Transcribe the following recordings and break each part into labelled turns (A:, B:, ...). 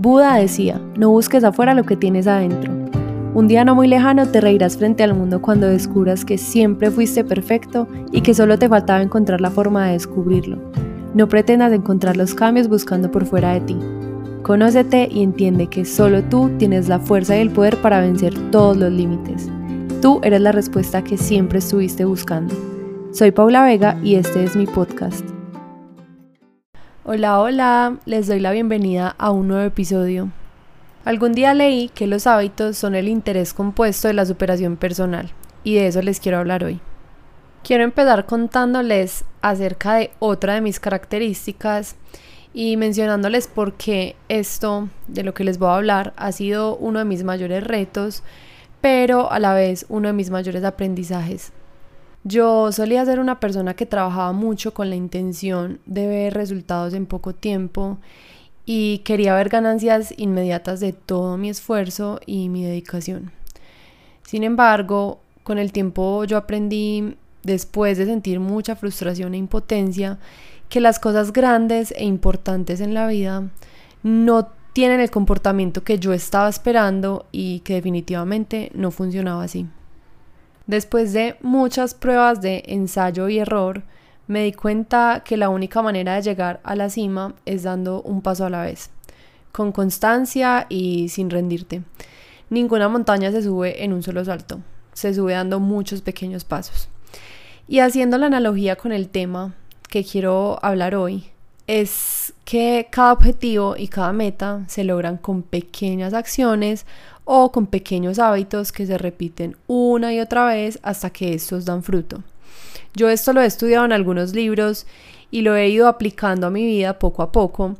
A: Buda decía, no busques afuera lo que tienes adentro. Un día no muy lejano te reirás frente al mundo cuando descubras que siempre fuiste perfecto y que solo te faltaba encontrar la forma de descubrirlo. No pretendas encontrar los cambios buscando por fuera de ti. Conócete y entiende que solo tú tienes la fuerza y el poder para vencer todos los límites. Tú eres la respuesta que siempre estuviste buscando. Soy Paula Vega y este es mi podcast. Hola, hola, les doy la bienvenida a un nuevo episodio. Algún día leí que los hábitos son el interés compuesto de la superación personal y de eso les quiero hablar hoy. Quiero empezar contándoles acerca de otra de mis características y mencionándoles por qué esto de lo que les voy a hablar ha sido uno de mis mayores retos, pero a la vez uno de mis mayores aprendizajes. Yo solía ser una persona que trabajaba mucho con la intención de ver resultados en poco tiempo y quería ver ganancias inmediatas de todo mi esfuerzo y mi dedicación. Sin embargo, con el tiempo yo aprendí, después de sentir mucha frustración e impotencia, que las cosas grandes e importantes en la vida no tienen el comportamiento que yo estaba esperando y que definitivamente no funcionaba así. Después de muchas pruebas de ensayo y error, me di cuenta que la única manera de llegar a la cima es dando un paso a la vez, con constancia y sin rendirte. Ninguna montaña se sube en un solo salto, se sube dando muchos pequeños pasos. Y haciendo la analogía con el tema que quiero hablar hoy, es que cada objetivo y cada meta se logran con pequeñas acciones o con pequeños hábitos que se repiten una y otra vez hasta que estos dan fruto. Yo esto lo he estudiado en algunos libros y lo he ido aplicando a mi vida poco a poco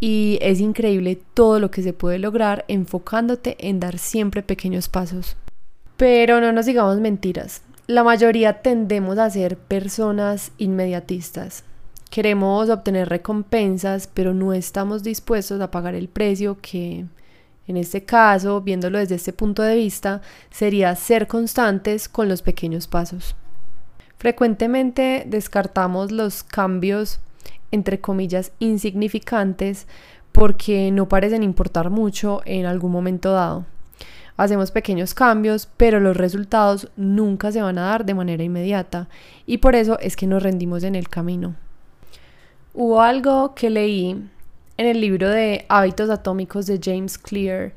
A: y es increíble todo lo que se puede lograr enfocándote en dar siempre pequeños pasos. Pero no nos digamos mentiras, la mayoría tendemos a ser personas inmediatistas. Queremos obtener recompensas, pero no estamos dispuestos a pagar el precio que en este caso, viéndolo desde este punto de vista, sería ser constantes con los pequeños pasos. Frecuentemente descartamos los cambios, entre comillas, insignificantes porque no parecen importar mucho en algún momento dado. Hacemos pequeños cambios, pero los resultados nunca se van a dar de manera inmediata y por eso es que nos rendimos en el camino. Hubo algo que leí en el libro de Hábitos Atómicos de James Clear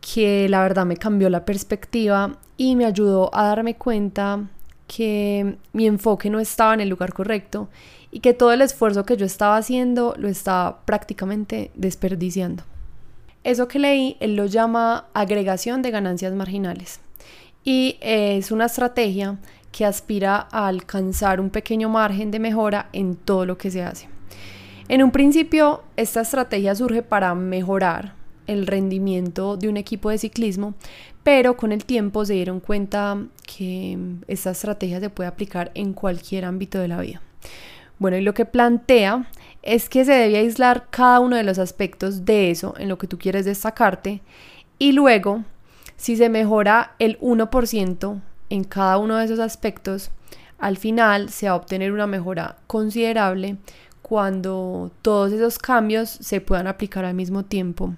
A: que la verdad me cambió la perspectiva y me ayudó a darme cuenta que mi enfoque no estaba en el lugar correcto y que todo el esfuerzo que yo estaba haciendo lo estaba prácticamente desperdiciando. Eso que leí, él lo llama agregación de ganancias marginales y es una estrategia que aspira a alcanzar un pequeño margen de mejora en todo lo que se hace. En un principio, esta estrategia surge para mejorar el rendimiento de un equipo de ciclismo, pero con el tiempo se dieron cuenta que esta estrategia se puede aplicar en cualquier ámbito de la vida. Bueno, y lo que plantea es que se debe aislar cada uno de los aspectos de eso en lo que tú quieres destacarte y luego, si se mejora el 1% en cada uno de esos aspectos, al final se va a obtener una mejora considerable cuando todos esos cambios se puedan aplicar al mismo tiempo.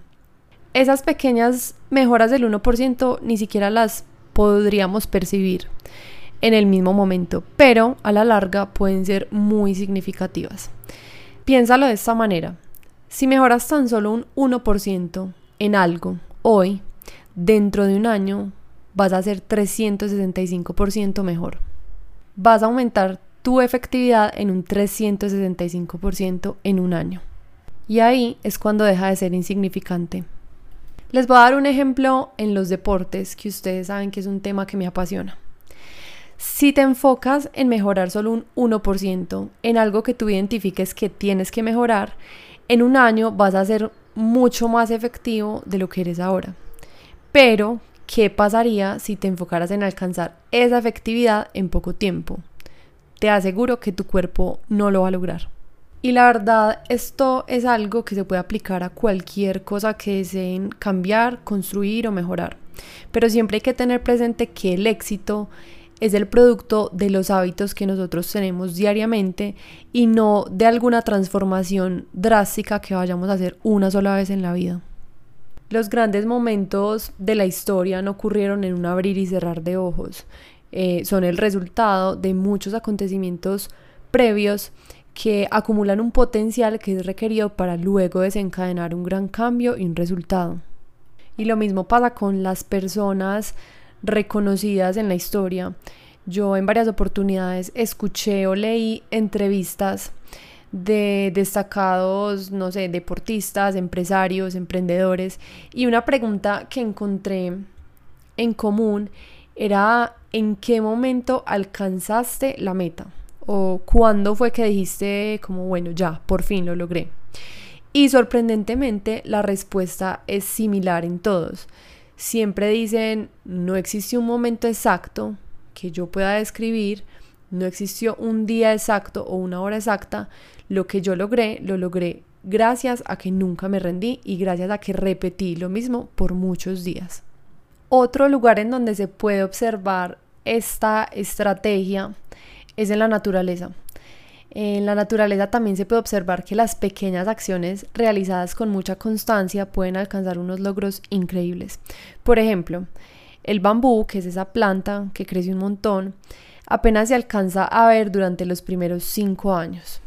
A: Esas pequeñas mejoras del 1% ni siquiera las podríamos percibir en el mismo momento, pero a la larga pueden ser muy significativas. Piénsalo de esta manera. Si mejoras tan solo un 1% en algo hoy, dentro de un año vas a ser 365% mejor. Vas a aumentar tu efectividad en un 365% en un año. Y ahí es cuando deja de ser insignificante. Les voy a dar un ejemplo en los deportes, que ustedes saben que es un tema que me apasiona. Si te enfocas en mejorar solo un 1%, en algo que tú identifiques que tienes que mejorar, en un año vas a ser mucho más efectivo de lo que eres ahora. Pero, ¿qué pasaría si te enfocaras en alcanzar esa efectividad en poco tiempo? Te aseguro que tu cuerpo no lo va a lograr. Y la verdad, esto es algo que se puede aplicar a cualquier cosa que deseen cambiar, construir o mejorar. Pero siempre hay que tener presente que el éxito es el producto de los hábitos que nosotros tenemos diariamente y no de alguna transformación drástica que vayamos a hacer una sola vez en la vida. Los grandes momentos de la historia no ocurrieron en un abrir y cerrar de ojos. Eh, son el resultado de muchos acontecimientos previos que acumulan un potencial que es requerido para luego desencadenar un gran cambio y un resultado. Y lo mismo pasa con las personas reconocidas en la historia. Yo en varias oportunidades escuché o leí entrevistas de destacados, no sé, deportistas, empresarios, emprendedores. Y una pregunta que encontré en común era en qué momento alcanzaste la meta o cuándo fue que dijiste como bueno, ya, por fin lo logré. Y sorprendentemente la respuesta es similar en todos. Siempre dicen, no existe un momento exacto que yo pueda describir, no existió un día exacto o una hora exacta, lo que yo logré, lo logré gracias a que nunca me rendí y gracias a que repetí lo mismo por muchos días. Otro lugar en donde se puede observar esta estrategia es en la naturaleza. En la naturaleza también se puede observar que las pequeñas acciones realizadas con mucha constancia pueden alcanzar unos logros increíbles. Por ejemplo, el bambú, que es esa planta que crece un montón, apenas se alcanza a ver durante los primeros cinco años.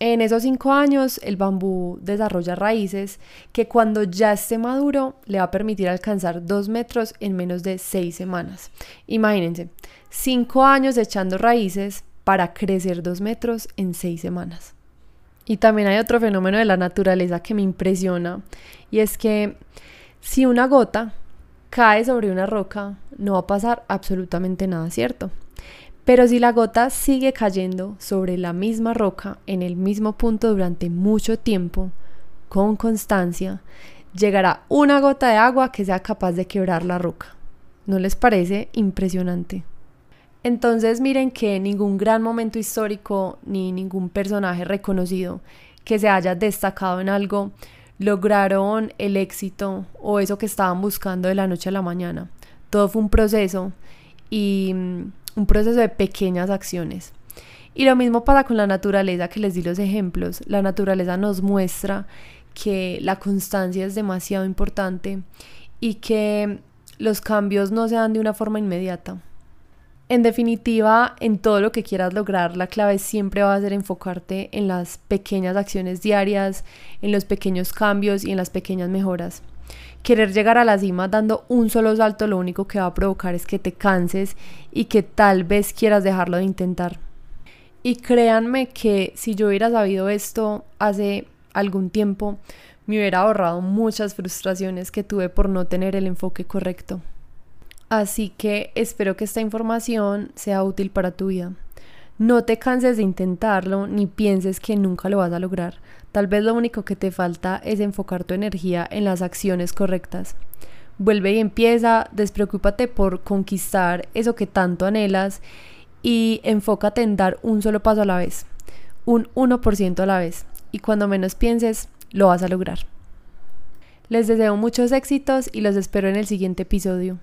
A: En esos cinco años el bambú desarrolla raíces que cuando ya esté maduro le va a permitir alcanzar dos metros en menos de seis semanas. Imagínense, cinco años echando raíces para crecer dos metros en seis semanas. Y también hay otro fenómeno de la naturaleza que me impresiona y es que si una gota cae sobre una roca no va a pasar absolutamente nada, ¿cierto? Pero si la gota sigue cayendo sobre la misma roca en el mismo punto durante mucho tiempo, con constancia, llegará una gota de agua que sea capaz de quebrar la roca. ¿No les parece impresionante? Entonces miren que ningún gran momento histórico ni ningún personaje reconocido que se haya destacado en algo lograron el éxito o eso que estaban buscando de la noche a la mañana. Todo fue un proceso y mm, un proceso de pequeñas acciones. Y lo mismo pasa con la naturaleza que les di los ejemplos. La naturaleza nos muestra que la constancia es demasiado importante y que los cambios no se dan de una forma inmediata. En definitiva, en todo lo que quieras lograr, la clave siempre va a ser enfocarte en las pequeñas acciones diarias, en los pequeños cambios y en las pequeñas mejoras. Querer llegar a la cima dando un solo salto lo único que va a provocar es que te canses y que tal vez quieras dejarlo de intentar. Y créanme que si yo hubiera sabido esto hace algún tiempo, me hubiera ahorrado muchas frustraciones que tuve por no tener el enfoque correcto. Así que espero que esta información sea útil para tu vida. No te canses de intentarlo ni pienses que nunca lo vas a lograr. Tal vez lo único que te falta es enfocar tu energía en las acciones correctas. Vuelve y empieza, despreocúpate por conquistar eso que tanto anhelas y enfócate en dar un solo paso a la vez, un 1% a la vez. Y cuando menos pienses, lo vas a lograr. Les deseo muchos éxitos y los espero en el siguiente episodio.